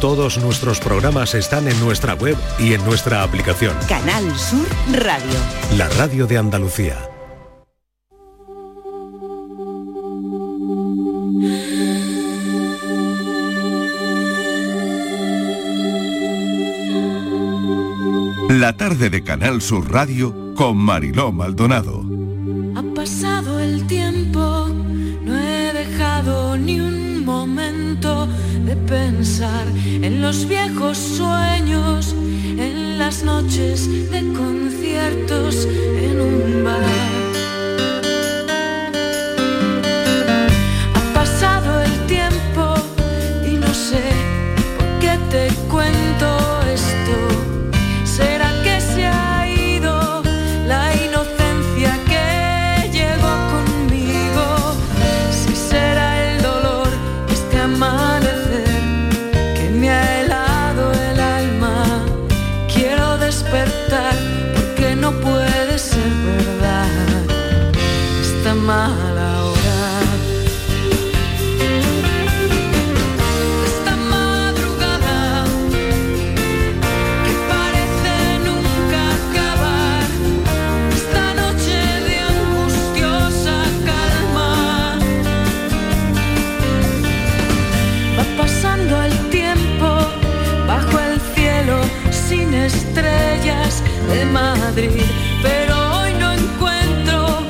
Todos nuestros programas están en nuestra web y en nuestra aplicación. Canal Sur Radio. La radio de Andalucía. La tarde de Canal Sur Radio con Mariló Maldonado. Ha pasado el tiempo, no he dejado ni un de pensar en los viejos sueños, en las noches de conciertos en un bar. Pero hoy no encuentro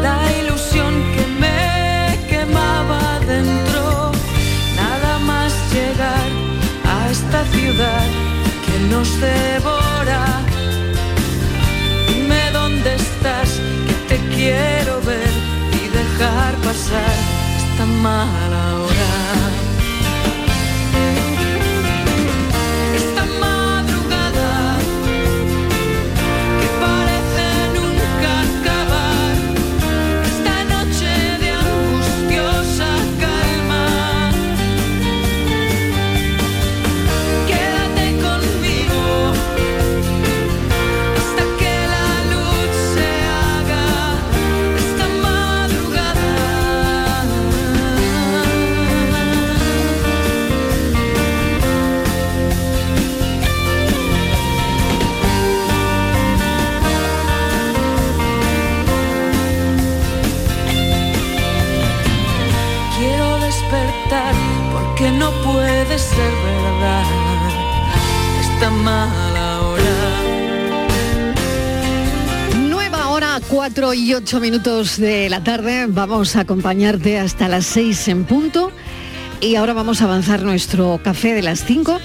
la ilusión que me quemaba dentro. Nada más llegar a esta ciudad que nos devora. Dime dónde estás, que te quiero ver y dejar pasar esta mala hora. 4 y 8 minutos de la tarde. Vamos a acompañarte hasta las 6 en punto. Y ahora vamos a avanzar nuestro café de las 5,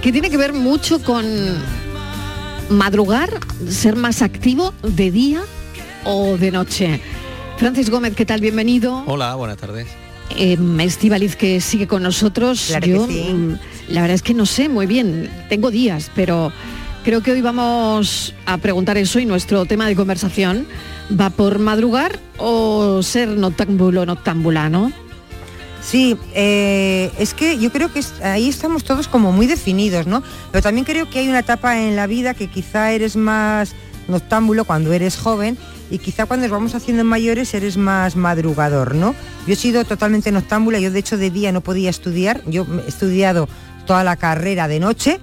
que tiene que ver mucho con madrugar, ser más activo de día o de noche. Francis Gómez, ¿qué tal? Bienvenido. Hola, buenas tardes. Eh, Estíbaliz, que sigue con nosotros. Claro que Yo, sí. mm, la verdad es que no sé muy bien, tengo días, pero creo que hoy vamos a preguntar eso y nuestro tema de conversación va por madrugar o ser noctámbulo noctámbula, ¿no? Sí, eh, es que yo creo que ahí estamos todos como muy definidos, ¿no? Pero también creo que hay una etapa en la vida que quizá eres más noctámbulo cuando eres joven y quizá cuando nos vamos haciendo mayores eres más madrugador, ¿no? Yo he sido totalmente noctámbula, yo de hecho de día no podía estudiar, yo he estudiado toda la carrera de noche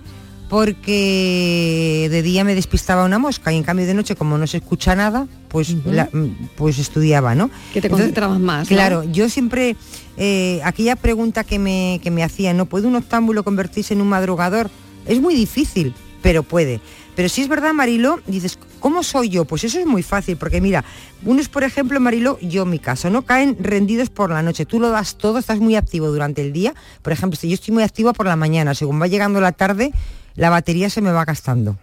porque de día me despistaba una mosca y en cambio de noche como no se escucha nada, pues, la- pues estudiaba, ¿no? Que te Entonces, concentrabas más. ¿no? Claro, yo siempre, eh, aquella pregunta que me, que me hacían, ¿no puede un octámbulo convertirse en un madrugador? Es muy difícil, pero puede. Pero si es verdad, Marilo, dices, ¿cómo soy yo? Pues eso es muy fácil, porque mira, unos, por ejemplo, Marilo, yo en mi caso, ¿no? Caen rendidos por la noche. Tú lo das todo, estás muy activo durante el día. Por ejemplo, si yo estoy muy activa por la mañana, según va llegando la tarde, la batería se me va gastando.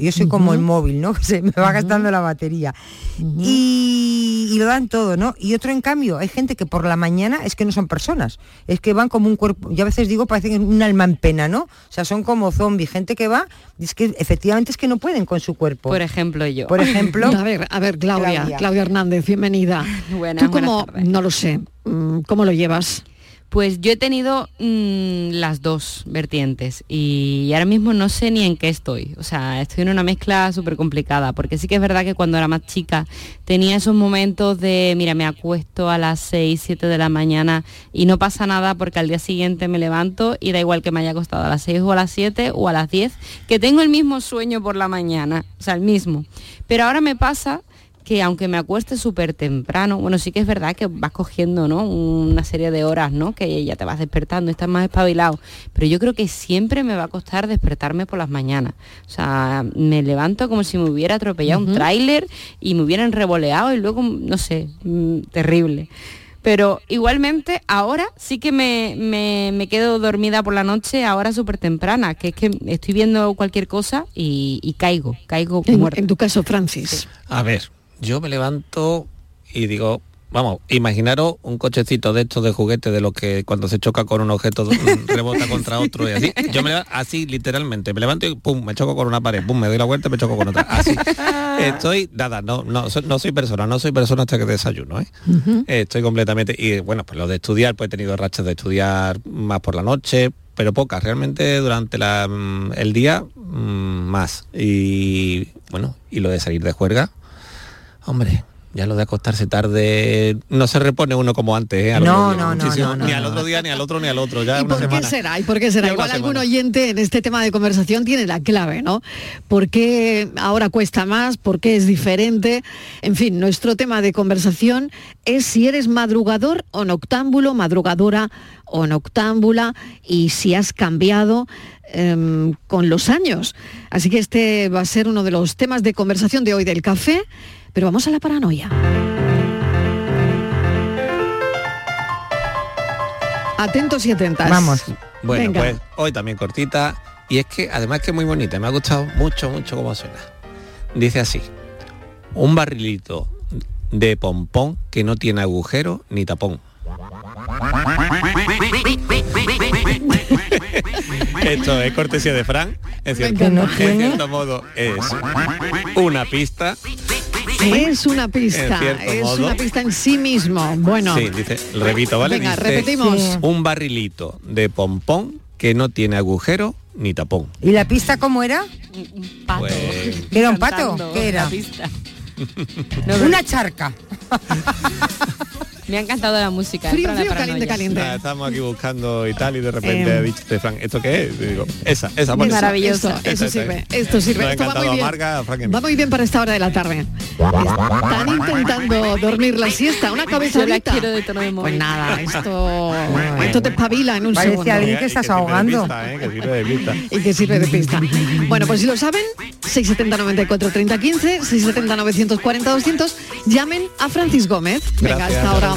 Yo soy como el móvil, ¿no? Se me va gastando la batería. y, y lo dan todo, ¿no? Y otro, en cambio, hay gente que por la mañana es que no son personas, es que van como un cuerpo, yo a veces digo, parece que un alma en pena, ¿no? O sea, son como zombies, gente que va, es que efectivamente es que no pueden con su cuerpo. Por ejemplo, yo. Por ejemplo, A ver, a ver, Claudia, Claudia. Claudia, Hernández, bienvenida. Buenas, Tú como, no lo sé, mm, ¿cómo lo llevas? Pues yo he tenido mm, las dos vertientes y ahora mismo no sé ni en qué estoy. O sea, estoy en una mezcla súper complicada, porque sí que es verdad que cuando era más chica tenía esos momentos de, mira, me acuesto a las 6, 7 de la mañana y no pasa nada porque al día siguiente me levanto y da igual que me haya acostado a las 6 o a las 7 o a las 10, que tengo el mismo sueño por la mañana, o sea, el mismo. Pero ahora me pasa que aunque me acueste súper temprano, bueno, sí que es verdad que vas cogiendo, ¿no? Una serie de horas, ¿no? Que ya te vas despertando, estás más espabilado. Pero yo creo que siempre me va a costar despertarme por las mañanas. O sea, me levanto como si me hubiera atropellado un tráiler y me hubieran revoleado y luego, no sé, mm, terrible. Pero igualmente ahora sí que me, me, quedo dormida por la noche, ahora súper temprana, que es que estoy viendo cualquier cosa y, caigo, caigo en, en tu caso, Francis. A ver, yo me levanto y digo, vamos, imaginaros un cochecito de estos de juguete de lo que cuando se choca con un objeto rebota contra otro y así. Yo me así literalmente, me levanto y pum, me choco con una pared, pum, me doy la vuelta y me choco con otra. Así. Estoy, nada, no, no, no soy persona, no soy persona hasta que desayuno, ¿eh? Estoy completamente, y bueno, pues lo de estudiar, pues he tenido rachas de estudiar más por la noche, pero pocas, realmente durante la, mm, el día mm, más. Y bueno, y lo de salir de juerga, Hombre, ya lo de acostarse tarde no se repone uno como antes, ¿eh? no, no, no, Ni al otro día, ni al otro, ni al otro. Ya ¿Y por qué será? ¿Y por qué será? Igual algún oyente en este tema de conversación tiene la clave, ¿no? ¿Por qué ahora cuesta más? ¿Por qué es diferente? En fin, nuestro tema de conversación es si eres madrugador o noctámbulo, madrugadora o noctámbula y si has cambiado em, con los años. Así que este va a ser uno de los temas de conversación de hoy del café. Pero vamos a la paranoia. Atentos y atentas. Vamos. Bueno, pues hoy también cortita. Y es que además que es muy bonita, me ha gustado mucho, mucho cómo suena. Dice así, un barrilito de pompón que no tiene agujero ni tapón. Esto es cortesía de Fran, en cierto, en cierto modo es una pista es una pista, es una pista en sí mismo. Bueno. Sí, dice, repito, ¿vale? Venga, repetimos. Un barrilito de pompón que no tiene agujero ni tapón. ¿Y la pista cómo era? Un pato. Pues... ¿Era un pato? ¿Qué era? una charca. Me ha encantado la música. Frío, frío, caliente, caliente. estamos aquí buscando y tal y de repente eh, ha dicho Frank, ¿esto qué es? digo, esa, esa. Es maravilloso. eso sirve. Esto sirve. Esto va muy bien. va muy bien para esta hora de la tarde. Están intentando dormir la siesta. Una cabeza la quiero de tono de Pues nada, esto, esto te espabila en un Parece segundo. alguien que estás ahogando. ¿eh? que sirve de pista. Y que sirve de pista. Bueno, pues si lo saben, 670 94 30 15, 670 940 200, llamen a Francis Gómez. Venga, hasta ahora.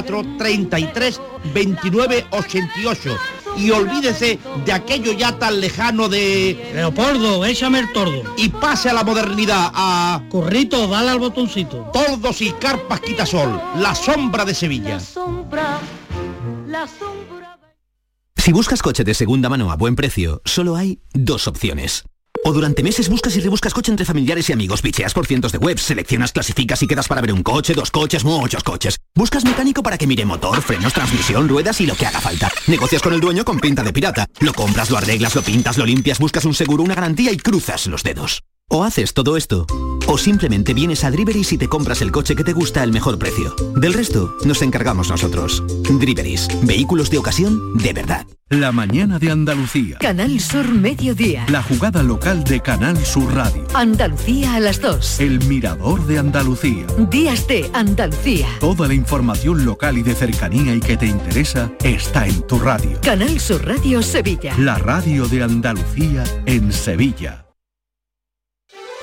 33 29 88 y olvídese de aquello ya tan lejano de... Leopoldo, échame el tordo. Y pase a la modernidad, a... Corrito, dale al botoncito. Tordos y carpas quitasol, la sombra de Sevilla. Si buscas coche de segunda mano a buen precio, solo hay dos opciones. O durante meses buscas y rebuscas coche entre familiares y amigos, bicheas por cientos de webs, seleccionas, clasificas y quedas para ver un coche, dos coches, muchos coches. Buscas mecánico para que mire motor, frenos, transmisión, ruedas y lo que haga falta. Negocias con el dueño con pinta de pirata. Lo compras, lo arreglas, lo pintas, lo limpias, buscas un seguro, una garantía y cruzas los dedos. O haces todo esto, o simplemente vienes a Driveris y te compras el coche que te gusta al mejor precio. Del resto, nos encargamos nosotros. Driveris, vehículos de ocasión de verdad. La mañana de Andalucía. Canal Sur Mediodía. La jugada local de Canal Sur Radio. Andalucía a las 2. El mirador de Andalucía. Días de Andalucía. Toda la información local y de cercanía y que te interesa está en tu radio. Canal Sur Radio Sevilla. La radio de Andalucía en Sevilla.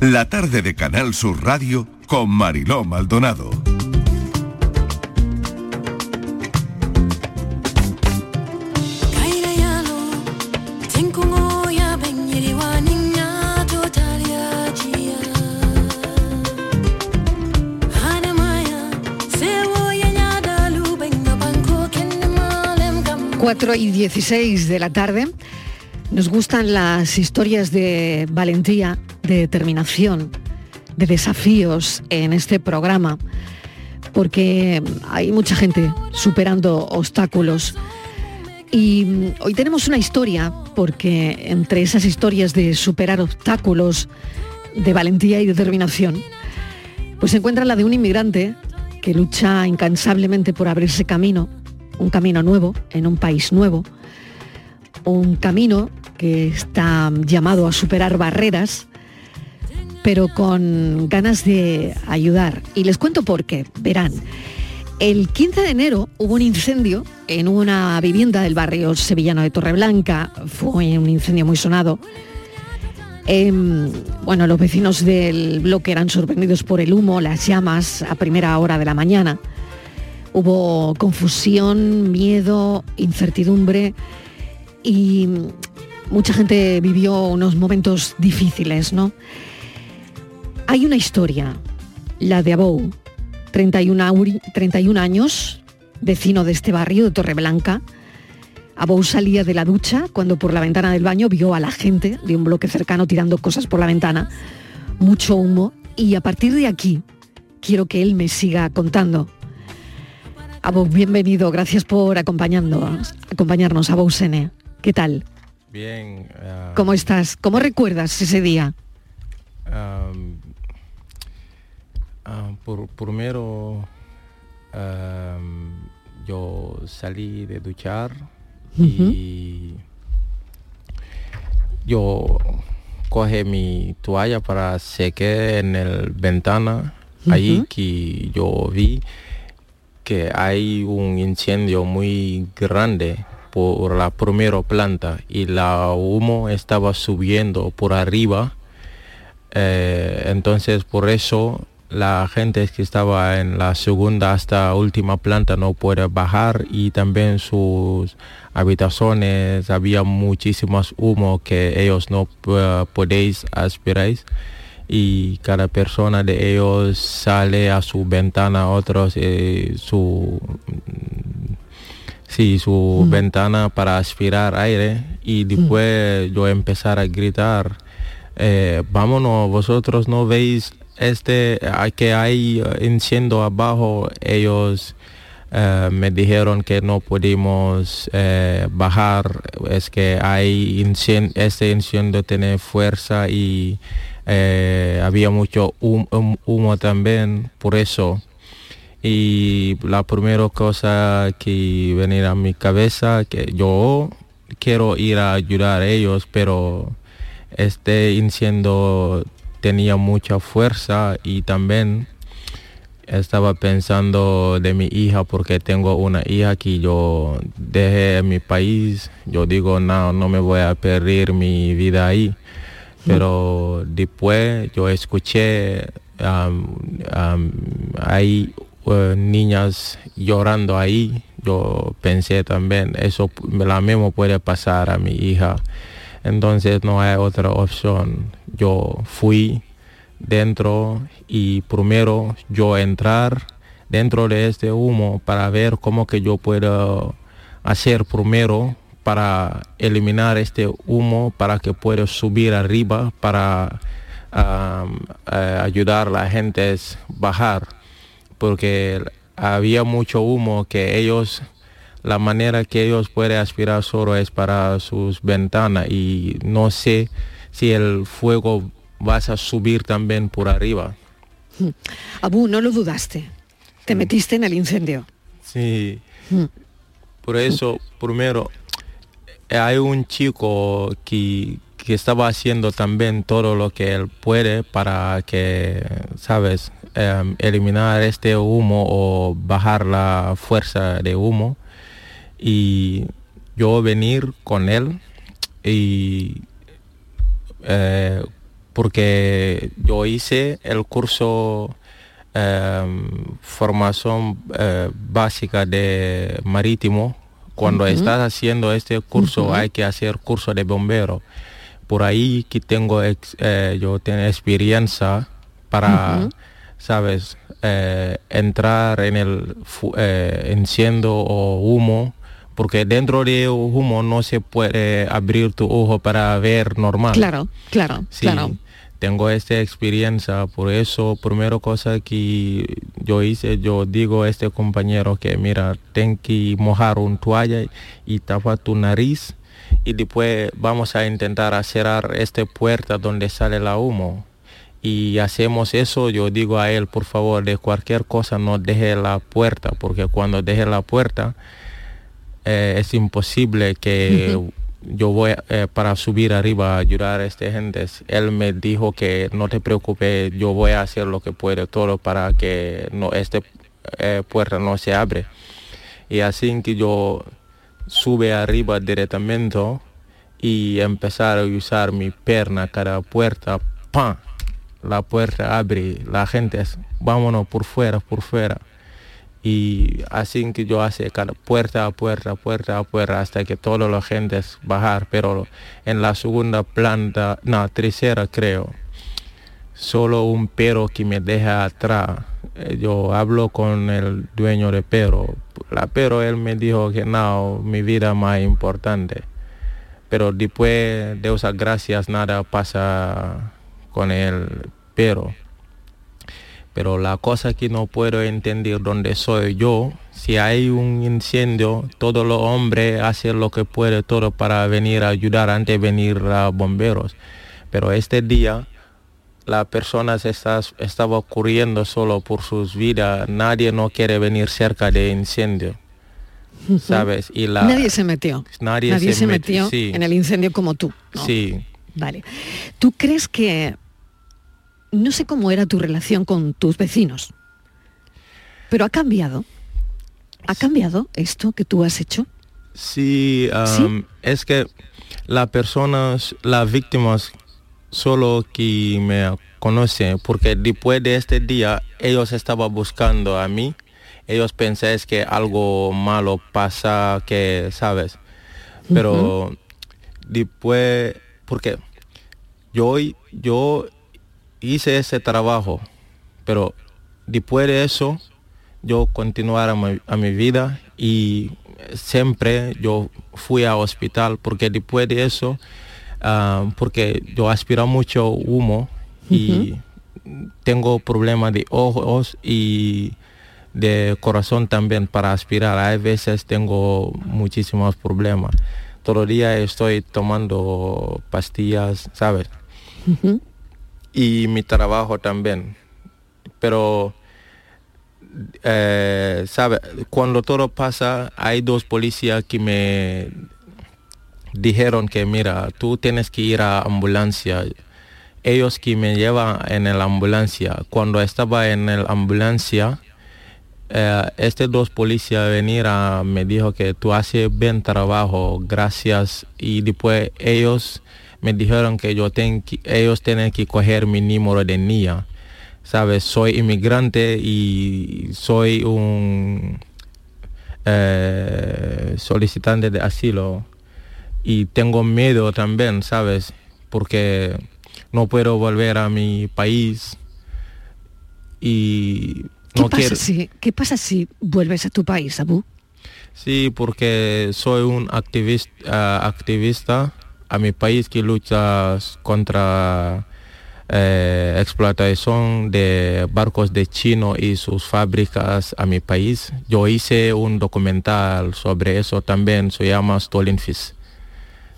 La tarde de Canal Sur Radio con Mariló Maldonado. Cuatro y 16 de la tarde. Nos gustan las historias de valentía, de determinación, de desafíos en este programa, porque hay mucha gente superando obstáculos. Y hoy tenemos una historia, porque entre esas historias de superar obstáculos, de valentía y determinación, pues se encuentra la de un inmigrante que lucha incansablemente por abrirse camino, un camino nuevo, en un país nuevo, un camino que está llamado a superar barreras, pero con ganas de ayudar. Y les cuento por qué. Verán, el 15 de enero hubo un incendio en una vivienda del barrio sevillano de Torreblanca. Fue un incendio muy sonado. Em, bueno, los vecinos del bloque eran sorprendidos por el humo, las llamas a primera hora de la mañana. Hubo confusión, miedo, incertidumbre y mucha gente vivió unos momentos difíciles, ¿no? Hay una historia, la de Abou, 31, 31 años, vecino de este barrio de Torreblanca. Abou salía de la ducha cuando por la ventana del baño vio a la gente de un bloque cercano tirando cosas por la ventana, mucho humo, y a partir de aquí quiero que él me siga contando. Abou, bienvenido, gracias por acompañarnos, acompañarnos Abou Sene. ¿Qué tal? Bien. Uh, ¿Cómo estás? ¿Cómo recuerdas ese día? Um, uh, por, primero, yo salí de duchar uh -huh. y yo coge mi toalla para secar en el ventana. -huh. Ahí que yo vi que hay un incendio muy grande por la primera planta y la humo estaba subiendo por arriba. Eh, entonces por eso la gente que estaba en la segunda hasta última planta no puede bajar y también sus habitaciones había muchísimos humo que ellos no uh, podéis aspirar y cada persona de ellos sale a su ventana, otros eh, su sí, su ventana para aspirar aire y después yo empezar a gritar, eh, vámonos, vosotros no veis este que hay incendio abajo, ellos eh, me dijeron que no pudimos eh, bajar, es que hay incien- este incendio tiene fuerza y eh, había mucho hum- hum- humo también, por eso. Y la primera cosa que venir a mi cabeza, que yo quiero ir a ayudar a ellos, pero este incendio tenía mucha fuerza y también estaba pensando de mi hija porque tengo una hija que yo dejé mi país. Yo digo, no, no me voy a perder mi vida ahí. Pero después yo escuché, um, um, hay eh, niñas llorando ahí. Yo pensé también, eso la mismo puede pasar a mi hija. Entonces no hay otra opción. Yo fui dentro y primero yo entrar dentro de este humo para ver cómo que yo puedo hacer primero para eliminar este humo para que pueda subir arriba para eh, ayudar a la gente a bajar. Porque había mucho humo que ellos la manera que ellos pueden aspirar solo es para sus ventanas y no sé si el fuego vas a subir también por arriba. Mm. Abu, no lo dudaste. Te metiste en el incendio. Sí, Mm. por eso primero hay un chico que, que estaba haciendo también todo lo que él puede para que, sabes, Em, eliminar este humo o bajar la fuerza de humo y yo venir con él y eh, porque yo hice el curso em, formación eh, básica de marítimo. Cuando estás haciendo este curso hay que hacer curso de bombero. Por ahí que tengo ex- eh, yo tengo experiencia para sabes entrar en el enciendo o humo porque dentro de humo no se puede abrir tu ojo para ver normal Claro, claro, Sí, claro. tengo esta experiencia, por eso, primera cosa que yo hice, yo digo a este compañero que mira, ten que mojar un toalla y tapar tu nariz y después vamos a intentar cerrar esta puerta donde sale la humo. Y hacemos eso, yo digo a él, por favor, de cualquier cosa no deje la puerta, porque cuando deje la puerta eh, es imposible que yo voy eh, para subir arriba a ayudar a esta gente. Él me dijo que no te preocupes, yo voy a hacer lo que puedo todo para que no esta eh, puerta no se abre. Y así que yo sube arriba directamente y empezar a usar mi pierna cada puerta, ¡pam! La puerta abre, la gente es, vámonos por fuera, por fuera y así que yo hace cada puerta a puerta, puerta a puerta hasta que toda la gente bajar, pero en la segunda planta, no, tercera creo, solo un perro que me deja atrás. Eh, Yo hablo con el dueño de perro, la perro él me dijo que no, mi vida más importante, pero después de esas gracias nada pasa con el perro pero la cosa que no puedo entender dónde soy yo, si hay un incendio, todos los hombres hacen lo que pueden todo para venir a ayudar antes de venir a bomberos. Pero este día la persona se está, estaba corriendo solo por sus vidas, nadie no quiere venir cerca de incendio. ¿Sabes? Y la, Nadie se metió. Nadie se se, met- metió sí. en el incendio como tú. ¿no? Sí. Vale. ¿Tú crees que... No sé cómo era tu relación con tus vecinos, pero ha cambiado? ¿Ha cambiado esto que tú has hecho? Sí, um, es que las personas, las víctimas, solo que me conocen, porque después de este día ellos estaban buscando a mí, ellos pensaban que algo malo pasa, que, ¿sabes? Pero después, porque yo, yo hice ese trabajo, pero después de eso yo continuar a mi, a mi vida y siempre yo fui a hospital porque después de eso, ah, porque yo aspiro mucho humo y tengo problemas de ojos y de corazón también para aspirar. A veces tengo muchísimos problemas. Todo el día estoy tomando pastillas, ¿sabes? Y mi trabajo también. Pero, eh, ¿sabes? Cuando todo pasa, hay dos policías que me dijeron que, mira, tú tienes que ir a ambulancia ellos que me llevan en la ambulancia. Cuando estaba en la ambulancia, eh, este dos policías venir a, me dijo que tú haces bien trabajo, gracias. Y después ellos me dijeron que yo ten, ellos tienen que coger mi número de niña. Sabes, soy inmigrante y soy un eh, solicitante de asilo. Y tengo miedo también, ¿sabes? Porque no puedo volver a mi país y ¿Qué, no pasa quiero. si, ¿Qué pasa si vuelves a tu país, Abu? Sí, porque soy un activista, activista a mi país que lucha contra eh, explotación de barcos de chino y sus fábricas a mi país. Yo hice un documental sobre eso también, se llama Stolen Fish.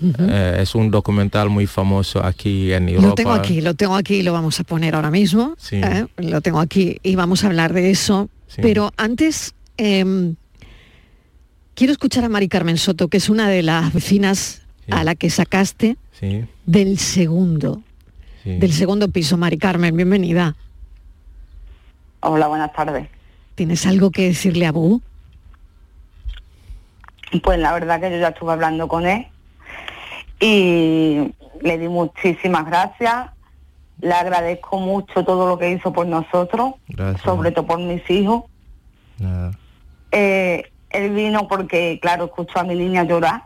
Eh, es un documental muy famoso aquí en Europa. Lo tengo aquí, lo tengo aquí, lo vamos a poner ahora mismo. Sí. ¿eh? Lo tengo aquí y vamos a hablar de eso. Pero antes, em, quiero escuchar a Mari Carmen Soto, que es una de las vecinas a la que sacaste Sí, del segundo, sí. del segundo piso. Mari Carmen, bienvenida. Hola, buenas tardes. ¿Tienes algo que decirle a Abu? Pues la verdad que yo ya estuve hablando con él y le di muchísimas gracias. Le agradezco mucho todo lo que hizo por nosotros, Gracias. sobre todo por mis hijos. Nada. Eh, él vino porque, claro, escuchó a mi niña llorar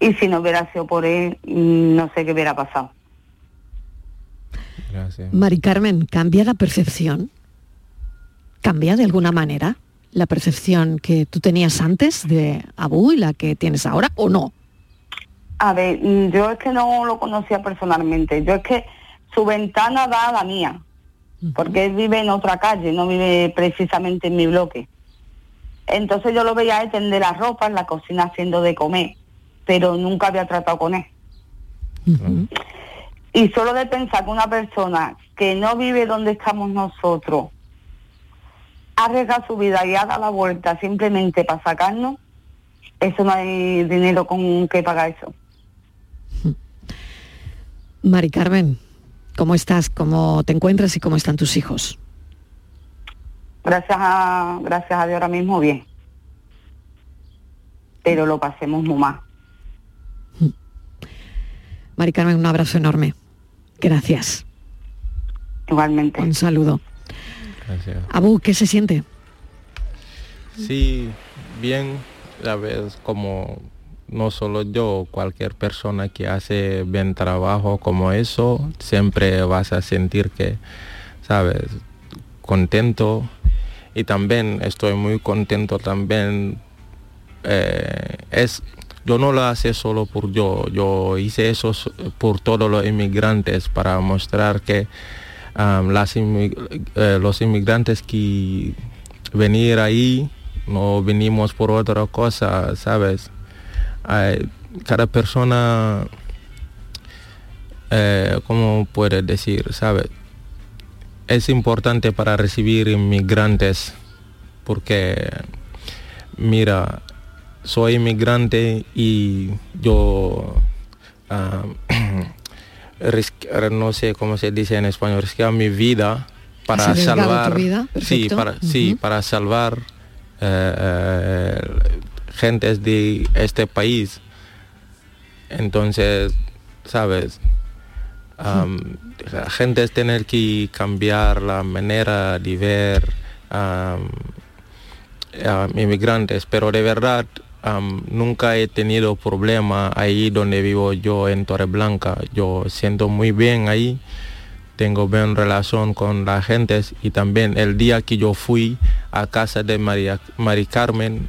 y si no hubiera sido por él, mm, no sé qué hubiera pasado. Gracias. Mari Carmen, ¿cambia la percepción? ¿Cambia de alguna manera la percepción que tú tenías antes de Abu y la que tienes ahora o no? A ver, mm, yo es que no lo conocía personalmente. Yo es que su ventana da a la mía, porque él vive en otra calle, no vive precisamente en mi bloque. Entonces yo lo veía él tender la ropa en la cocina haciendo de comer, pero nunca había tratado con él. Y solo de pensar que una persona que no vive donde estamos nosotros arriesga su vida y ha dado la vuelta simplemente para sacarnos, eso no hay dinero con que pagar eso. Mari Carmen, ¿cómo estás? ¿Cómo te encuentras y cómo están tus hijos? Gracias a, gracias a Dios ahora mismo bien. Pero lo pasemos muy mal. Mari Carmen, un abrazo enorme. Gracias. Igualmente. Un saludo. Gracias. Abu, ¿qué se siente? Sí, bien, la vez como no solo yo, cualquier persona que hace bien trabajo como eso, siempre vas a sentir que, sabes, contento. Y también estoy muy contento también. eh, es, yo no lo hice solo por yo, yo hice eso por todos los inmigrantes para mostrar que las eh, los inmigrantes que venir ahí no venimos por otra cosa, ¿sabes? Cada persona, eh, ¿cómo puedes decir? ¿Sabes? Es importante para recibir inmigrantes porque, mira, soy inmigrante y yo, risque- no sé cómo se dice en español, risquear mi vida para salvar, vida, sí, para, sí, para salvar eh, eh, gentes de este país. Entonces, sabes, Am, la gente es tener que cambiar la manera de ver a inmigrantes, pero de verdad nunca he tenido problema ahí donde vivo yo en Torreblanca. Yo siento muy bien ahí, tengo buena relación con la gente y también el día que yo fui a casa de María, Mari Carmen,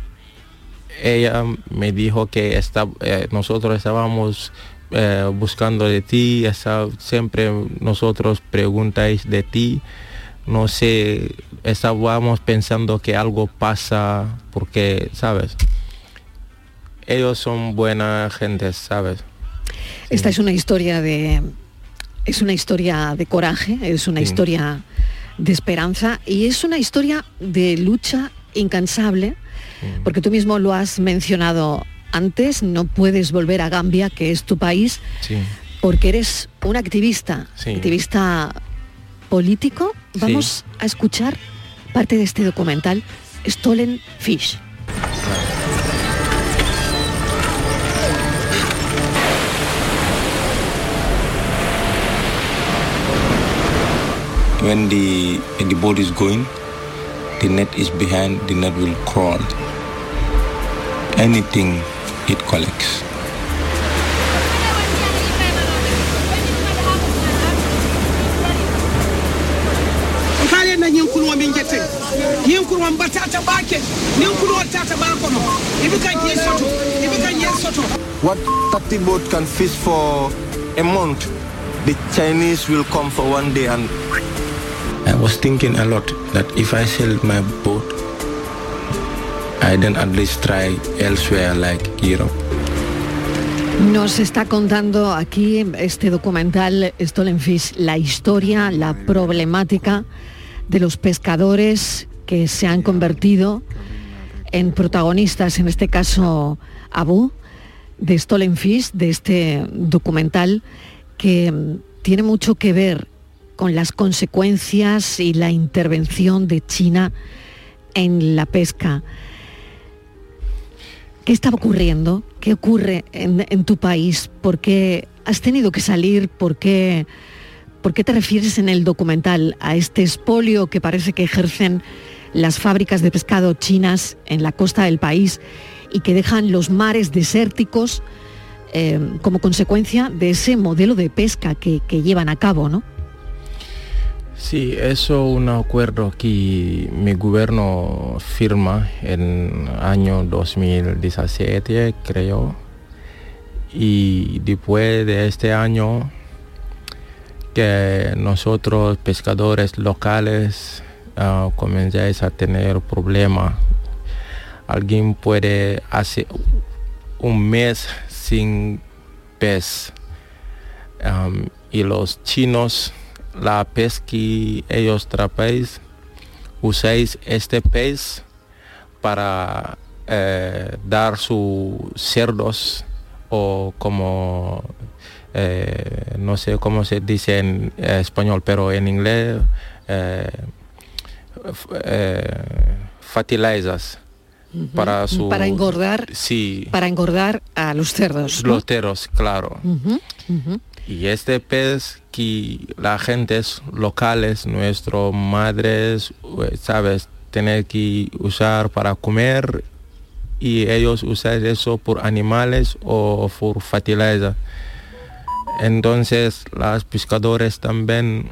ella me dijo que está, eh, nosotros estábamos eh, buscando de ti, está, siempre nosotros preguntáis de ti. No sé, estábamos pensando que algo pasa porque, ¿sabes? Ellos son buena gente, ¿sabes? Esta es una historia de es una historia de coraje, es una Sí. historia de esperanza y es una historia de lucha incansable, porque tú mismo lo has mencionado antes, no puedes volver a Gambia, que es tu país, porque eres un activista, activista político. Vamos a escuchar parte de este documental, Stolen Fish. When the the boat is going, the net is behind. The net will crawl. Anything it collects. nkale min jette ñinkuno mbatata bake ñinkuno tata ba kono ibi soto ibi kan soto What 30 boat can fish for a month, the Chinese will come for one day and I was thinking a lot that if I my boat, I then at least try elsewhere like Europe. Nos está contando aquí este documental Stolen Fish la historia, la problemática de los pescadores que se han convertido en protagonistas, en este caso Abu, de Stolen Fish, de este documental que tiene mucho que ver con las consecuencias y la intervención de China en la pesca. ¿Qué estaba ocurriendo? ¿Qué ocurre en, tu país? ¿Por qué has tenido que salir? ¿Por qué, ¿Por qué te refieres en el documental a este espolio que parece que ejercen las fábricas de pescado chinas en la costa del país y que dejan los mares desérticos eh, como consecuencia de ese modelo de pesca que, que llevan a cabo, ¿no? Sí, eso es un acuerdo que mi gobierno firma en año 2017, creo. Y después de este año, que nosotros pescadores locales ah, comenzáis a tener problemas. Alguien puede hacer un mes sin pez. Y los chinos la pez que ellos trapéis, usáis este pez para eh, dar sus cerdos o como eh, no sé cómo se dice en eh, español, pero en inglés eh, para su Para engordar, sí para engordar a los cerdos. los teros, claro. Y este pez que la gente locales, nuestros madres, sabes, tener que usar para comer y ellos usan eso por animales o por fertilizer. Entonces, los pescadores también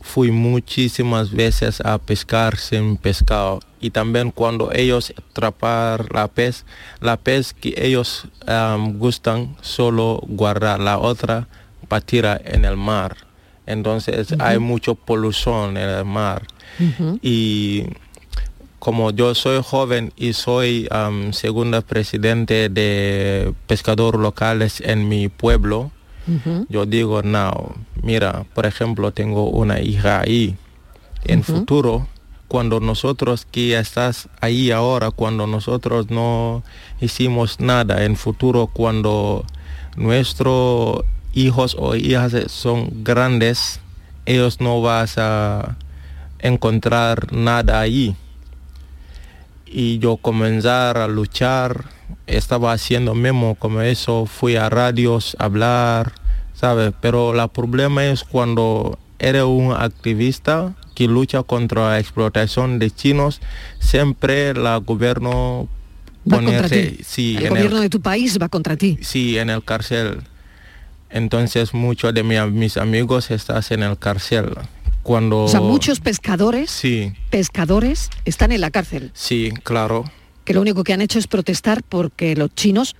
fui muchísimas veces a pescar sin pescado y también cuando ellos atrapar la pez, la pez que ellos gustan solo guardar la otra para tirar en el mar. Entonces hay mucho polución en el mar. Y como yo soy joven y soy am, segunda presidente de pescadores locales en mi pueblo, yo digo, no, mira, por ejemplo, tengo una hija ahí. En futuro, cuando nosotros que estás ahí ahora, cuando nosotros no hicimos nada, en futuro, cuando nuestros hijos o hijas son grandes, ellos no vas a encontrar nada ahí. Y yo comenzar a luchar, estaba haciendo mismo como eso, fui a radios a hablar, ¿sabes? Pero el problema es cuando eres un activista que lucha contra la explotación de chinos, siempre el gobierno Va contra ponerse ti. sí, el en gobierno de tu país va contra ti. sí, en el cárcel. Entonces muchos de mi- mis amigos están en el cárcel. Cuando O sea, muchos pescadores, Sí, pescadores están en la cárcel. sí, claro. que lo único que han hecho es protestar porque los chinos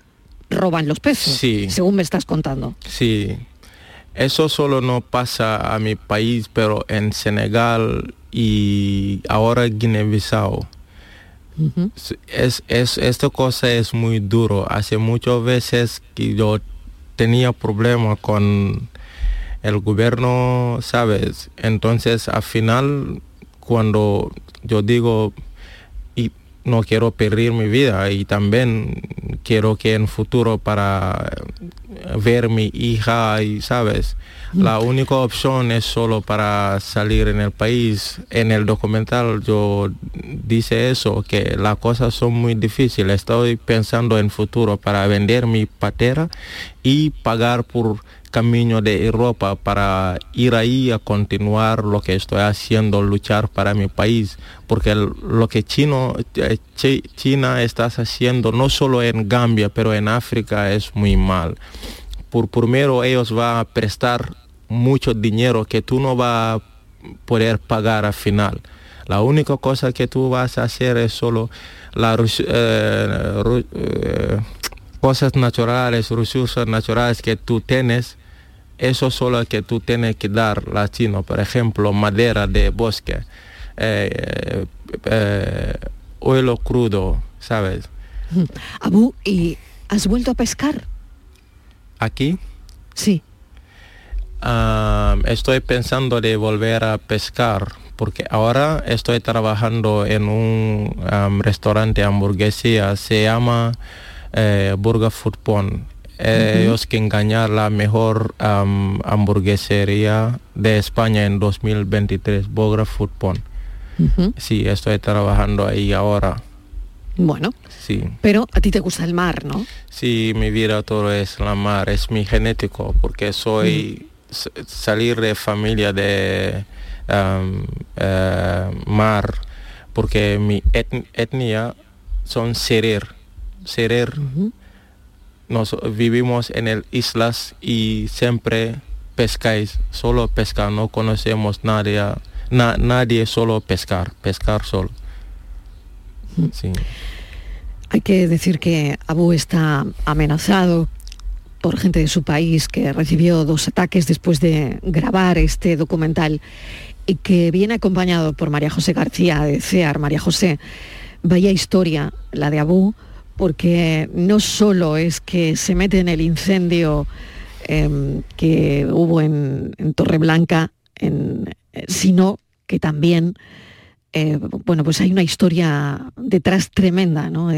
roban los peces, Sí. según me estás contando. Sí, eso solo no pasa a mi país, pero en Senegal y ahora Guinea-Bissau. es, es, esta cosa es muy duro. Hace muchas veces que yo tenía problemas con el gobierno, ¿sabes? Entonces, al final, cuando yo digo, no quiero perder mi vida y también quiero que en futuro para ver mi hija y sabes la única opción es solo para salir en el país. En el documental yo dice eso que las cosas son muy difíciles. Estoy pensando en futuro para vender mi patera y pagar por camino de Europa para ir ahí a continuar lo que estoy haciendo, luchar para mi país, porque lo que eh, Chi- China está haciendo no solo en Gambia, pero en África es muy mal. Por primero ellos van a prestar mucho dinero que tú no vas a poder pagar al final. La única cosa que tú vas a hacer es solo las cosas naturales, recursos naturales que tú tienes, eso solo que tú tienes que dar latino, por ejemplo, madera de bosque, eh, eh, oilo crudo, ¿sabes? Abu, ¿y has vuelto a pescar? Aquí Sí. ah, estoy pensando de volver a pescar porque ahora estoy trabajando en un am, restaurante hamburguesía, se llama eh, Burger Food Pond. Ellos que engañar la mejor am, hamburguesería de España en 2023, Burger Food Pond. Sí, estoy trabajando ahí ahora. Bueno, Sí. pero a ti te gusta el mar, ¿no? Sí, mi vida todo es la mar, es mi genético, porque soy salir de familia de um, eh, mar, porque mi etn- etnia son serer, serer. Nos vivimos en el islas y siempre pescáis, solo pescar, no conocemos nadie, na- nadie solo pescar, pescar solo. Sí. Hay que decir que Abu está amenazado por gente de su país que recibió dos ataques después de grabar este documental y que viene acompañado por María José García de CEAR. María José, vaya historia la de Abu, porque no solo es que se mete en el incendio em, que hubo en, en Torreblanca, eh, sino que también eh, bueno, pues hay una historia detrás tremenda, ¿no?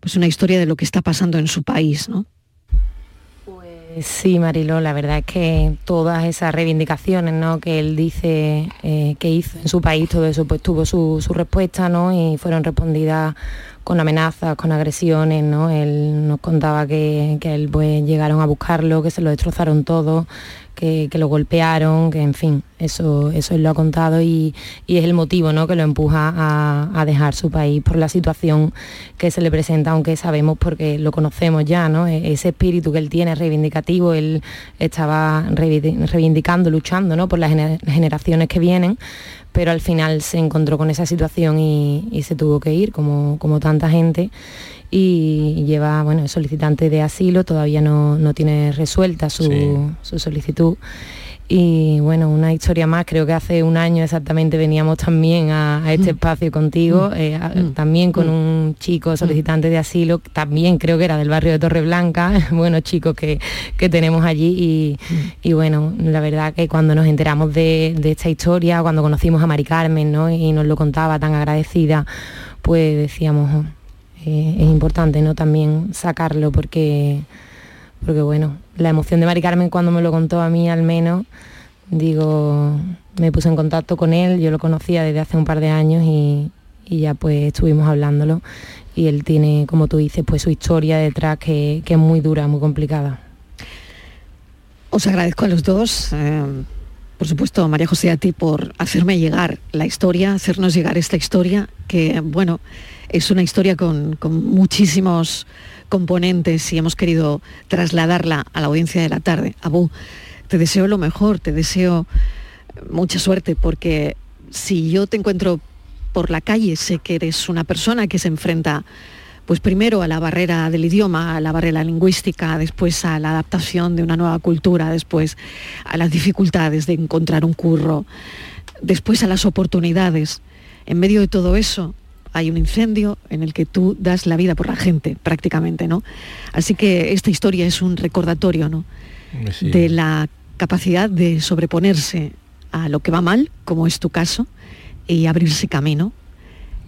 Pues una historia de lo que está pasando en su país, ¿no? Sí, Mariló, la verdad es que todas esas reivindicaciones ¿no? que él dice eh, que hizo en su país, todo eso pues tuvo su, respuesta ¿no? y fueron respondidas con amenazas, con agresiones. ¿no? Él nos contaba que, que él pues, llegaron a buscarlo, que se lo destrozaron todo, que, lo golpearon, que en fin, eso, eso él lo ha contado y, y es el motivo ¿no? que lo empuja a, a dejar su país por la situación que se le presenta, aunque sabemos porque lo conocemos ya, ¿no? E- ese espíritu que él tiene reivindicativo, él estaba reivindi- reivindicando, luchando ¿no? por las gener- generaciones que vienen, pero al final se encontró con esa situación y, y se tuvo que ir, como, como tanta gente, y lleva, bueno, es solicitante de asilo, todavía no, no tiene resuelta su, Sí. su solicitud. Y bueno, una historia más, creo que hace un año exactamente veníamos también a, a este espacio contigo, eh, a- también con un chico solicitante de asilo, también creo que era del barrio de Torreblanca, buenos chicos que, que tenemos allí. Y, y bueno, la verdad que cuando nos enteramos de, de esta historia, cuando conocimos a Mari Carmen ¿no? y nos lo contaba tan agradecida, pues decíamos, "Oh, eh, es importante ¿no? también sacarlo porque porque bueno, la emoción de Mari Carmen cuando me lo contó a mí al menos, digo, me puse en contacto con él, yo lo conocía desde hace un par de años y, y ya pues estuvimos hablándolo y él tiene, como tú dices, pues su historia detrás que, que es muy dura, muy complicada. Os agradezco a los dos, eh, por supuesto, María José, a ti por hacerme llegar la historia, hacernos llegar esta historia, que bueno, es una historia con, con muchísimos componentes y hemos querido trasladarla a la audiencia de la tarde. Abu, te deseo lo mejor, te deseo mucha suerte, porque si yo te encuentro por la calle, sé que eres una persona que se enfrenta pues primero a la barrera del idioma, a la barrera lingüística, después a la adaptación de una nueva cultura, después a las dificultades de encontrar un curro, después a las oportunidades. En medio de todo eso hay un incendio en el que tú das la vida por la gente, prácticamente, ¿no? Así que esta historia es un recordatorio, ¿no? Sí. De la capacidad de sobreponerse a lo que va mal, como es tu caso, y abrirse camino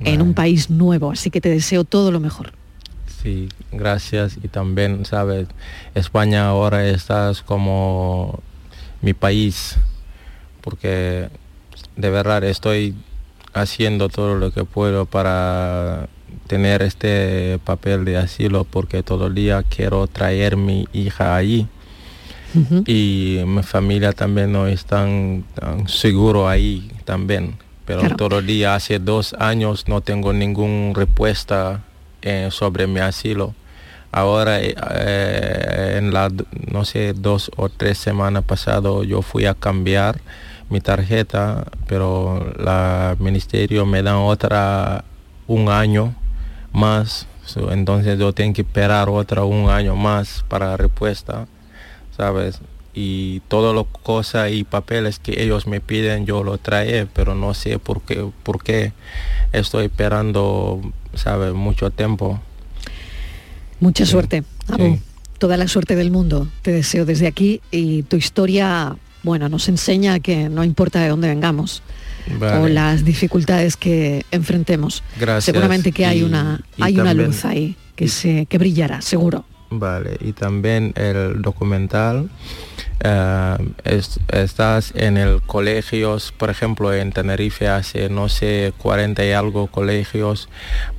en un país nuevo. Así que te deseo todo lo mejor. Sí, gracias. Y también, sabes, España ahora estás como mi país, porque de verdad estoy haciendo todo lo que puedo para tener este papel de asilo, porque todo el día quiero traer mi hija allí. Y mi familia también no están tan seguro ahí también. Pero Claro. todo el día, hace dos años, no tengo ninguna respuesta eh, sobre mi asilo. Ahora, eh, eh, en la, no sé, dos o tres semanas pasado, yo fui a cambiar mi tarjeta, pero la ministerio me da otra un año más. So, entonces yo tengo que esperar otra un año más para la respuesta, ¿sabes? Y todas las cosas y papeles que ellos me piden yo lo trae, pero no sé por qué, por qué estoy esperando, ¿sabes? Mucho tiempo. Mucha suerte, Abu. Toda la suerte del mundo te deseo desde aquí y tu historia, bueno, nos enseña que no importa de dónde vengamos o las dificultades que enfrentemos. Gracias. Seguramente que hay Y- una y hay una luz ahí que se que brillará, seguro. Vale, y también el documental, eh, es- estás en el colegios, por ejemplo, en Tenerife hace, no sé, 40 y algo colegios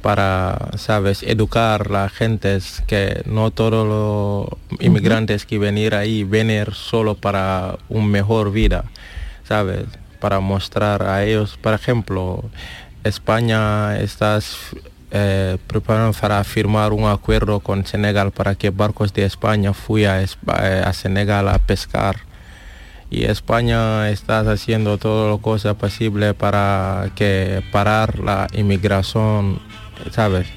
para, sabes, educar a la gente. Que no todos los inmigrantes que venir ahí venir solo para un mejor vida, sabes, para mostrar a ellos, por ejemplo, España estás eh, preparan para firmar un acuerdo con Senegal para que barcos de España fui a, eh, a Senegal a pescar. Y España está haciendo todo lo cosa posible para que parar la inmigración, ¿sabes?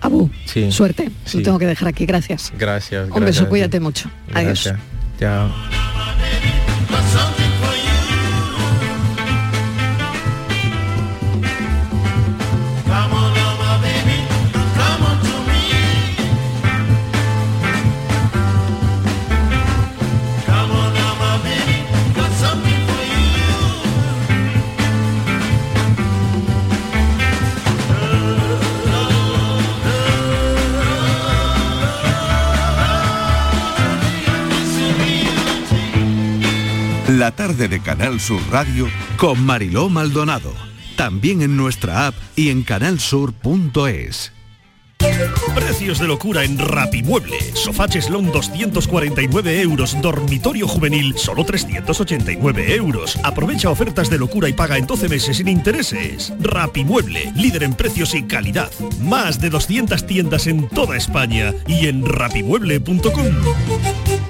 Abu, Sí. suerte. Sí. Lo tengo que dejar aquí, gracias. Gracias. Un beso, cuídate mucho. Adiós. Chao. Tarde de Canal Sur Radio con Mariló Maldonado. También en nuestra app y en canalsur.es. Precios de locura en Rapimueble. Sofá Cheslón 249 euros. Dormitorio juvenil solo 389 euros. Aprovecha ofertas de locura y paga en 12 meses sin intereses. Rapimueble, líder en precios y calidad. Más de 200 tiendas en toda España y en rapimueble.com.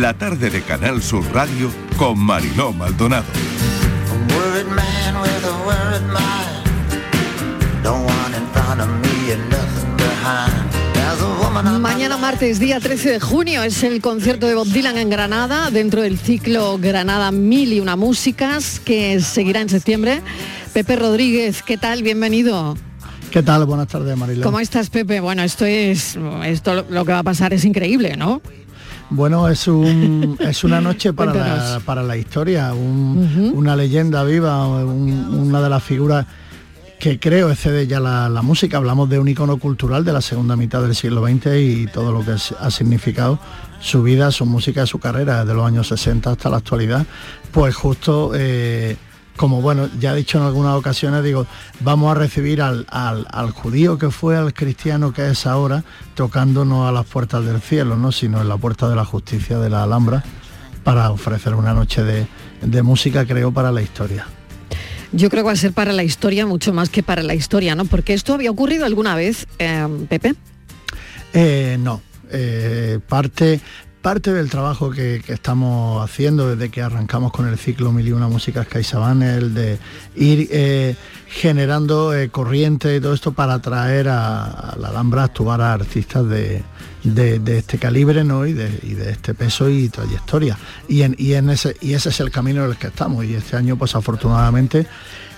La tarde de Canal Sur Radio con Mariló Maldonado. Mañana martes, día 13 de junio, es el concierto de Bob Dylan en Granada, dentro del ciclo Granada Mil y una Músicas, que seguirá en septiembre. Pepe Rodríguez, ¿qué tal? Bienvenido. ¿Qué tal? Buenas tardes, Mariló. ¿Cómo estás, Pepe? Bueno, esto es esto lo que va a pasar es increíble, ¿no? Bueno, es, un, es una noche para, la, para la historia, un- una leyenda viva, un- una de las figuras que creo excede ya la, la música. Hablamos de un icono cultural de la segunda mitad del siglo XX y todo lo que ha significado su vida, su música, su carrera, desde los años 60 hasta la actualidad. Pues justo, eh, como bueno, ya he dicho en algunas ocasiones, digo, vamos a recibir al, al- al judío que fue, al cristiano que es ahora, tocándonos a las puertas del cielo, no sino en la puerta de la justicia de la Alhambra, para ofrecer una noche de, de música, creo, para la historia. Yo creo que va a ser para la historia mucho más que para la historia, ¿no? Porque esto había ocurrido alguna vez, eh, Pepe. Eh, no, eh, parte, parte del trabajo que, que estamos haciendo desde que arrancamos con el ciclo Mil y una Músicas el de ir eh, generando eh, corriente y todo esto para atraer a, la Alhambra a actuar a artistas de, de- este calibre ¿no? y, de, y de este peso y trayectoria. Y, en, y, en ese, y ese es el camino en el que estamos. Y este año, pues afortunadamente,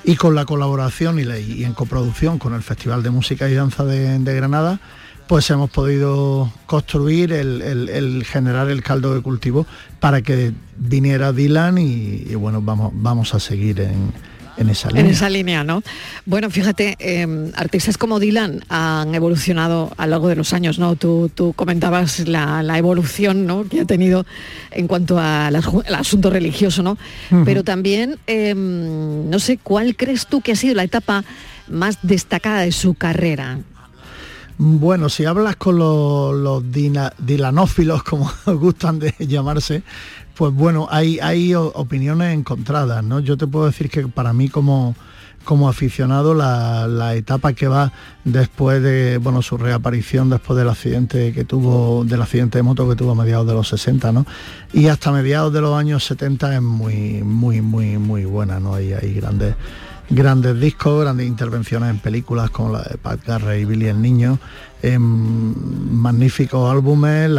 y con la colaboración y, en coproducción con el Festival de Música y Danza de Granada, pues hemos podido construir el, el- el generar el caldo de cultivo para que viniera Dylan y, y bueno, vamos, vamos a seguir en, en esa línea. En esa línea, ¿no? Bueno, fíjate, eh, artistas como Dylan han evolucionado a lo largo de los años, ¿no? Tú, tú comentabas la, la evolución ¿no? que ha tenido en cuanto al asunto religioso, ¿no? Pero también, eh, no sé, ¿cuál crees tú que ha sido la etapa más destacada de su carrera? Bueno, si hablas con los, los dina- dilanófilos, como gustan de llamarse, pues bueno, hay, opiniones encontradas, ¿no? Yo te puedo decir que para mí como, como aficionado la, la etapa que va después de, bueno, su reaparición después del accidente que tuvo, del accidente de moto que tuvo a mediados de los 60, ¿no? Y hasta mediados de los años 70 es muy, muy, muy, muy buena, ¿no? Hay, hay grandes grandes discos, grandes intervenciones en películas como la de Pat Garrett y Billy el Niño, magníficos álbumes,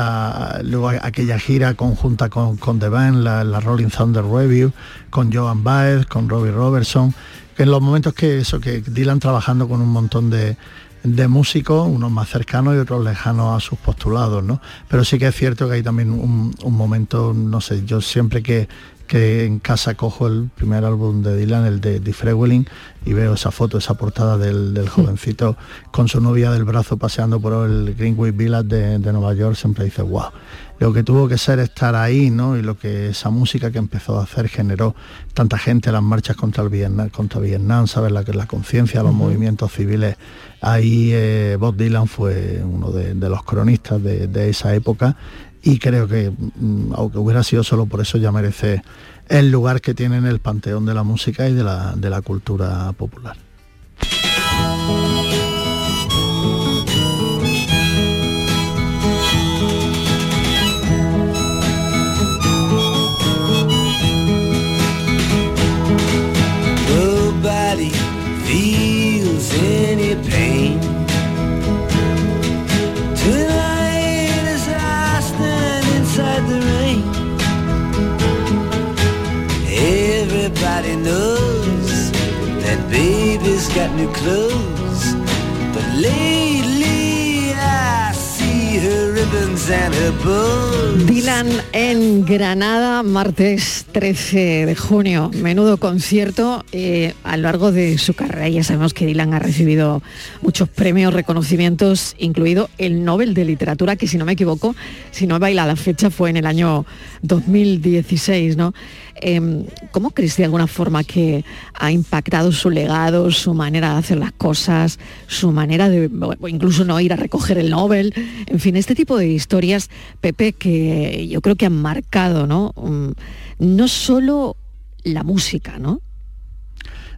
luego aquella gira conjunta con, con The Band, la, Rolling Thunder Review, con Joan Baez, con Robbie Robertson, que en los momentos que eso, que Dylan trabajando con un montón de, de músicos, unos más cercanos y otros lejanos a sus postulados, ¿no? Pero sí que es cierto que hay también un momento, no sé, yo siempre que, que en casa cojo el primer álbum de Dylan, el de The Frewelling, y veo esa foto, esa portada del, del jovencito con su novia del brazo paseando por el Greenway Village de, de Nueva York, siempre dice, wow, lo que tuvo que ser estar ahí, ¿no? Y lo que esa música que empezó a hacer generó tanta gente, las marchas contra el Vietnam, contra Vietnam, ¿sabes? La, la conciencia, los movimientos civiles. Ahí eh, Bob Dylan fue uno de, de los cronistas de, de esa época y creo que mm, aunque hubiera sido solo por eso ya merece el lugar que tiene en el panteón de la música y de la, de la cultura popular. Everybody knows that baby's got new clothes. But lately Dylan en Granada, martes 13 de junio. Menudo concierto eh, a lo largo de su carrera. Ya sabemos que Dylan ha recibido muchos premios, reconocimientos, incluido el Nobel de Literatura, que si no me equivoco, si no baila la fecha, fue en el año 2016, ¿no? Em, ¿Cómo crees de alguna forma que ha impactado su legado, su manera de hacer las cosas, su manera de incluso no ir a recoger el Nobel? En fin, este tipo de historias, Pepe, que yo creo que han marcado, ¿no? Mm, No solo la música, ¿no?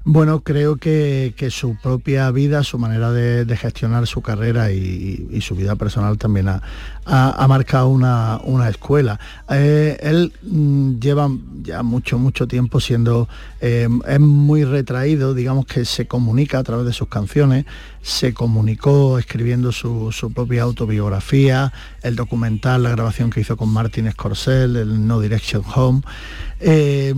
Bueno, creo que, que su propia vida, su manera de, de gestionar su carrera y, y su vida personal también ha, ha- ha marcado una, una escuela. Eh, él mm, lleva ya mucho, mucho tiempo siendo, eh, es muy retraído, digamos que se comunica a través de sus canciones, se comunicó escribiendo su, su propia autobiografía, el documental, la grabación que hizo con Martin Scorsese, el No Direction Home. Eh,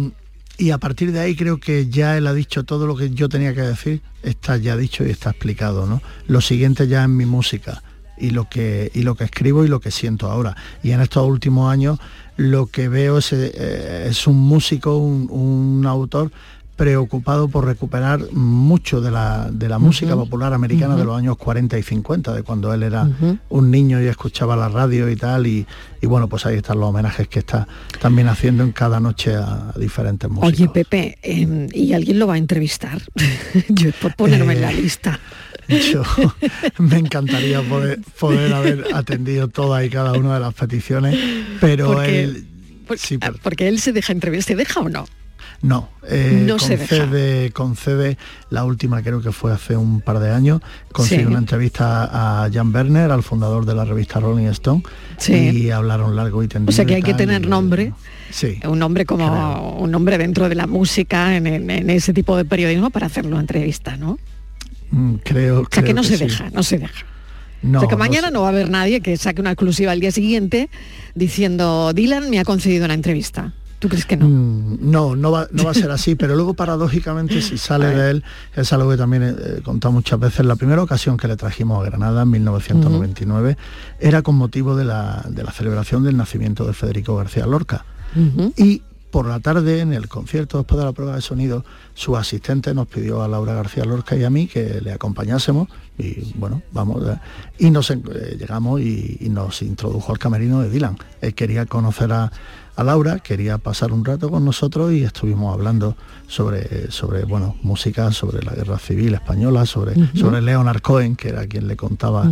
y a partir de ahí creo que ya él ha dicho todo lo que yo tenía que decir, está ya dicho y está explicado, ¿no? Lo siguiente ya es mi música y lo que y lo que escribo y lo que siento ahora. Y en estos últimos años lo que veo es, eh, es un músico, un, un autor preocupado por recuperar mucho de la, de la música popular americana de los años 40 y 50, de cuando él era un niño y escuchaba la radio y tal, y, y bueno, pues ahí están los homenajes que está también haciendo en cada noche a, a diferentes músicos. Oye, Pepe, em, ¿y alguien lo va a entrevistar? yo por ponerme en la Eh, lista. Yo me encantaría poder, poder haber atendido todas y cada una de las peticiones, pero Porque- él por- sí, Porque él se deja entrevistar, ¿se deja o no? No, eh, No se deja. concede, concede la última creo que fue hace un par de años, consiguió Sí. una entrevista a Jan Werner, al fundador de la revista Rolling Stone, Sí. y hablaron largo y tendido. O sea que hay que tener y- nombre. Sí. Un nombre como un nombre dentro de la música, en, en- en ese tipo de periodismo, para hacerlo entrevista, ¿no? Mm, Creo, O sea que no se deja, no se deja. No, o sea que no mañana sé. no va a haber nadie que saque una exclusiva al día siguiente diciendo Dylan me ha concedido una entrevista. ¿Tú crees que no? Mm, No, no va, no va a ser así, pero luego paradójicamente si sale de él, es algo que también he he contado muchas veces, la primera ocasión que le trajimos a Granada en 1999 era con motivo de la, de la celebración del nacimiento de Federico García Lorca. Y por la tarde, en el concierto, después de la prueba de sonido, su asistente nos pidió a Laura García Lorca y a mí que le acompañásemos y bueno, vamos, eh, y nos eh, llegamos y, y nos introdujo al camerino de Dylan. Él quería conocer a, a Laura, quería pasar un rato con nosotros y estuvimos hablando sobre, sobre bueno, música, sobre la guerra civil española, sobre, sobre Leonard Cohen, que era quien le contaba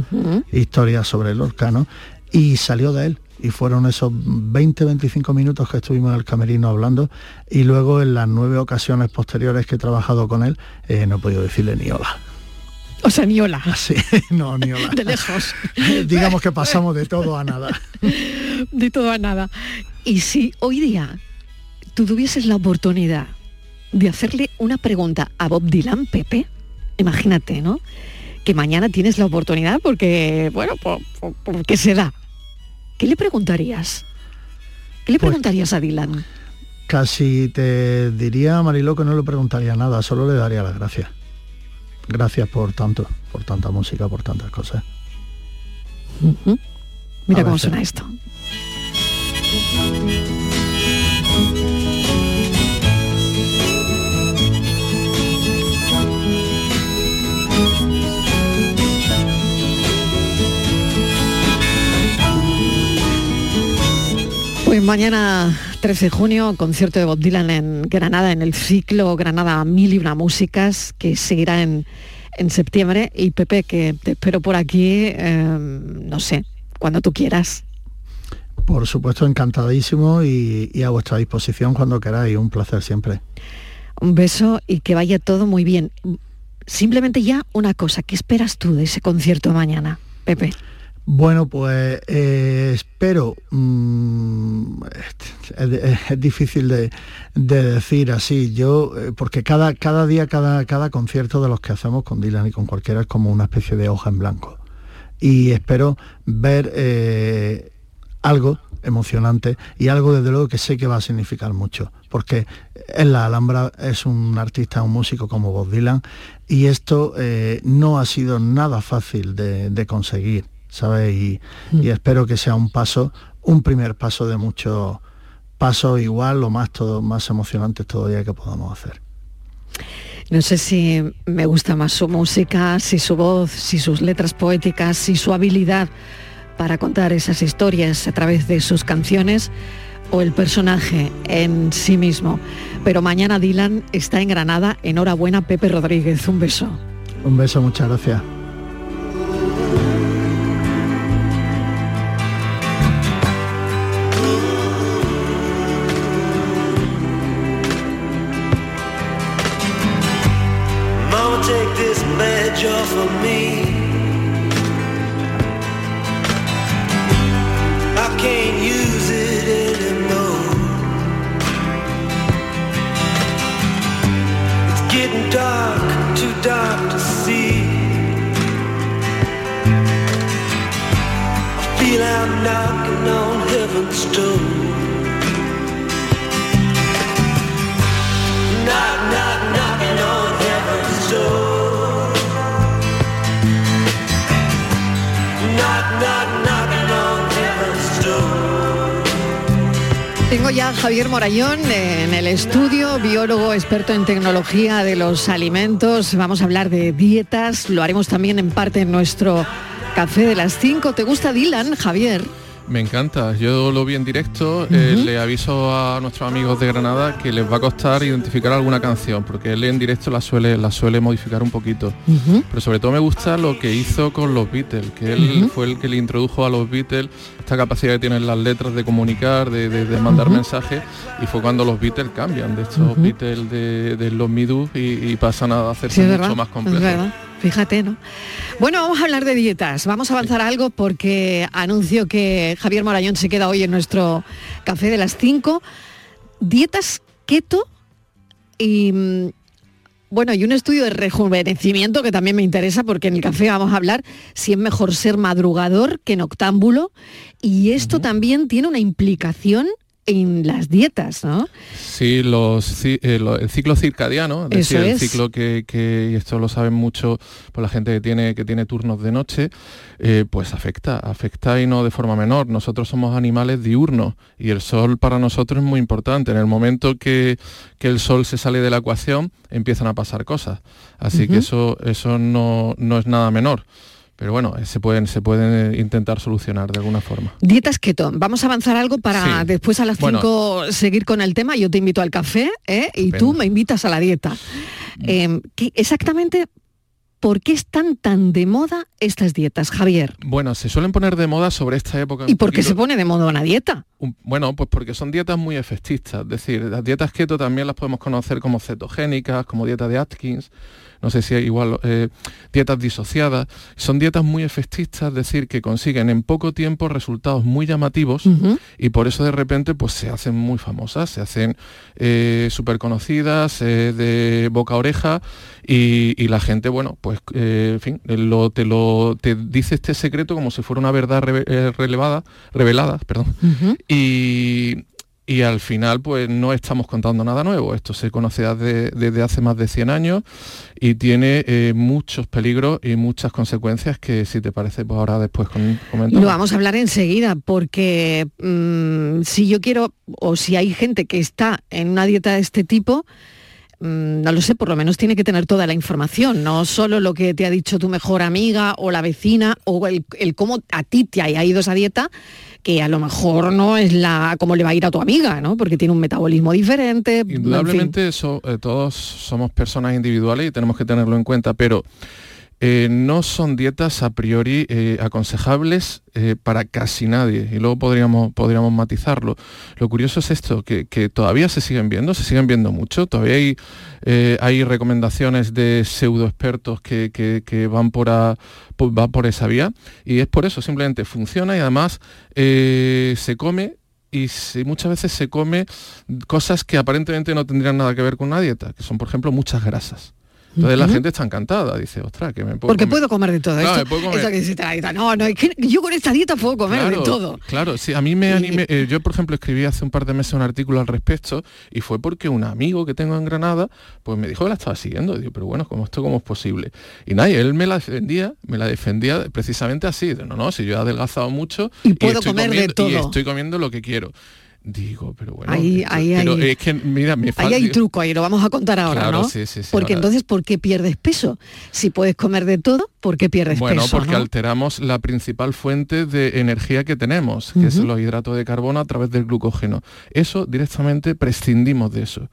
historias sobre Lorca, ¿no? Y salió de él. Y fueron esos 20-25 minutos que estuvimos en el camerino hablando y luego en las nueve ocasiones posteriores que he trabajado con él eh, no he podido decirle ni hola. O sea, ni hola. Sí, no, ni hola. De lejos. Digamos que pasamos de todo a nada. de todo a nada. Y si hoy día tú tuvieses la oportunidad de hacerle una pregunta a Bob Dylan, Pepe, imagínate, ¿no? Que mañana tienes la oportunidad porque, bueno, por, por- porque se da. ¿Qué le preguntarías? ¿Qué le Pues- preguntarías a Dylan? Casi te diría, Mariló, que no le preguntaría nada, solo le daría las gracias. Gracias por tanto, por tanta música, por tantas cosas. Mira A cómo veces. suena esto. Mañana 13 de junio, concierto de Bob Dylan en Granada, en el ciclo Granada Mil y una Músicas, que seguirá en, en septiembre. Y Pepe, que te espero por aquí, eh, no sé, cuando tú quieras. Por supuesto, encantadísimo y, y a vuestra disposición cuando queráis. Un placer siempre. Un beso y que vaya todo muy bien. Simplemente ya una cosa, ¿qué esperas tú de ese concierto mañana, Pepe? Bueno, pues eh, espero, mm, es, difícil de, de decir así, yo, eh, porque cada, cada día, cada, cada concierto de los que hacemos con Dylan y con cualquiera es como una especie de hoja en blanco. Y espero ver eh, algo emocionante y algo desde luego que sé que va a significar mucho, porque en la Alhambra es un artista, un músico como Bob Dylan y esto no ha sido nada fácil de conseguir, ¿sabes? Y, y espero que sea un paso, un primer paso de muchos pasos igual o más, todo, más emocionantes todavía que podamos hacer. No sé si me gusta más su música, si su voz, si sus letras poéticas, si su habilidad para contar esas historias a través de sus canciones o el personaje en sí mismo. Pero mañana Dylan está en Granada. Enhorabuena, Pepe Rodríguez. Un beso. Un beso, muchas gracias. Just for me. Javier Morayón en el estudio, biólogo experto en tecnología de los alimentos. Vamos a hablar de dietas, lo haremos también en parte en nuestro café de las 5. ¿Te gusta Dylan, Javier? Me encanta, yo lo vi en directo, eh, le aviso a nuestros amigos de Granada que les va a costar identificar alguna canción, porque él en directo la suele, la suele modificar un poquito. Pero sobre todo me gusta lo que hizo con los Beatles, que él fue el que le introdujo a los Beatles esta capacidad que tienen las letras de comunicar, de, de- de mandar mensajes, y fue cuando los Beatles cambian de estos. Beatles de, de los Midus y, y pasan a hacerse Sí, mucho más complejos. Fíjate, ¿no? Bueno, vamos a hablar de dietas. Vamos a avanzar algo porque anuncio que Javier Morayón se queda hoy en nuestro café de las 5. Dietas keto y mm, bueno, y un estudio de rejuvenecimiento que también me interesa porque en el café vamos a hablar si es mejor ser madrugador que noctámbulo y esto también tiene una implicación en las dietas, ¿no? Sí, los, eh, lo- el ciclo circadiano, es Eso decir, el es. ciclo que, que- y esto lo saben mucho por la gente que tiene, que tiene turnos de noche, eh, pues afecta, afecta y no de forma menor. Nosotros somos animales diurnos y el sol para nosotros es muy importante. En el momento que, que el sol se sale de la ecuación, empiezan a pasar cosas. Así que eso, eso no, no es nada menor. Pero bueno, eh, se pueden, se pueden intentar solucionar de alguna forma. Dietas keto. Vamos a avanzar algo para Sí. después a las Bueno. 5 seguir con el tema. Yo te invito al café ¿eh? y tú me invitas a la dieta. Eh, ¿qué- exactamente, ¿por qué están tan de moda estas dietas, Javier? Bueno, se suelen poner de moda sobre esta época. ¿Y por qué se pone de moda una dieta? Un- Bueno, pues porque son dietas muy efectistas. Es decir, las dietas keto también las podemos conocer como cetogénicas, como dieta de Atkins, no sé si hay igual eh, dietas disociadas. Son dietas muy efectistas, es decir, que consiguen en poco tiempo resultados muy llamativos y por eso de repente pues se hacen muy famosas, se hacen súper conocidas, eh, de boca a oreja y, y la gente, bueno, pues eh, en fin, lo, te lo te dice este secreto como si fuera una verdad eh, relevada, revelada, perdón. Y, y al final pues no estamos contando nada nuevo. Esto se conoce desde, desde hace más de 100 años y tiene eh, muchos peligros y muchas consecuencias que si te parece pues ahora después comentamos. Lo vamos a hablar enseguida porque mm, si yo quiero o si hay gente que está en una dieta de este tipo, no lo sé, por lo menos tiene que tener toda la información, no solo lo que te ha dicho tu mejor amiga o la vecina o el, el cómo a ti te haya ido esa dieta, que a lo mejor no es la como le va a ir a tu amiga, ¿no? Porque tiene un metabolismo diferente. en. Indudablemente eso, eh, todos somos personas individuales y tenemos que tenerlo en cuenta, pero eh, no son dietas a priori eh, aconsejables eh, para casi nadie y luego podríamos, podríamos matizarlo. Lo curioso es esto, que, que todavía se siguen viendo, se siguen viendo mucho, todavía hay, hay recomendaciones de pseudo expertos que, que- van, por a- por esa vía y es por eso, simplemente funciona y además se come y se- muchas veces se come cosas que aparentemente no tendrían nada que ver con una dieta, que son por ejemplo muchas grasas. Entonces la gente está encantada, dice, ostras, que me puedo Porque comer". puedo comer de todo Claro, esto. me puedo comer- Esto que dice la dieta, no, no, es que yo con esta dieta puedo comer Claro, de todo. Claro, sí, a mí me animé, eh, yo por ejemplo escribí hace un par de meses un artículo al respecto y fue porque un amigo que tengo en Granada pues me dijo que la estaba siguiendo, y digo, pero bueno, ¿cómo esto cómo es posible? Y nada, y él me la defendía, me la defendía precisamente así, de, no, no, si yo he adelgazado mucho Y puedo estoy comer de todo. y estoy comiendo lo que quiero. Digo, pero bueno, Ahí- esto- ahí pero hay- es que mira, me Ahí hay truco, ahí lo vamos a contar ahora, Claro, ¿no? sí, sí, sí, Porque ahora- entonces, ¿por qué pierdes peso? Si puedes comer de todo, ¿por qué pierdes Bueno, peso? porque no? alteramos la principal fuente de energía que tenemos, que es Ujú. los hidratos de carbono a través del glucógeno. Eso directamente prescindimos de eso.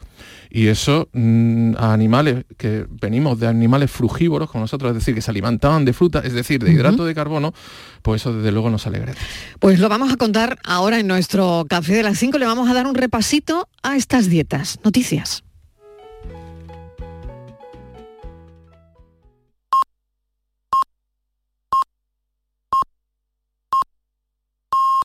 Y eso mm, a animales que venimos de animales frugívoros como nosotros, es decir, que se alimentaban de fruta, es decir, de hidrato de carbono, pues eso desde luego nos alegra. Pues lo vamos a contar ahora en nuestro café de las 5. Le vamos a dar un repasito a estas dietas. Noticias.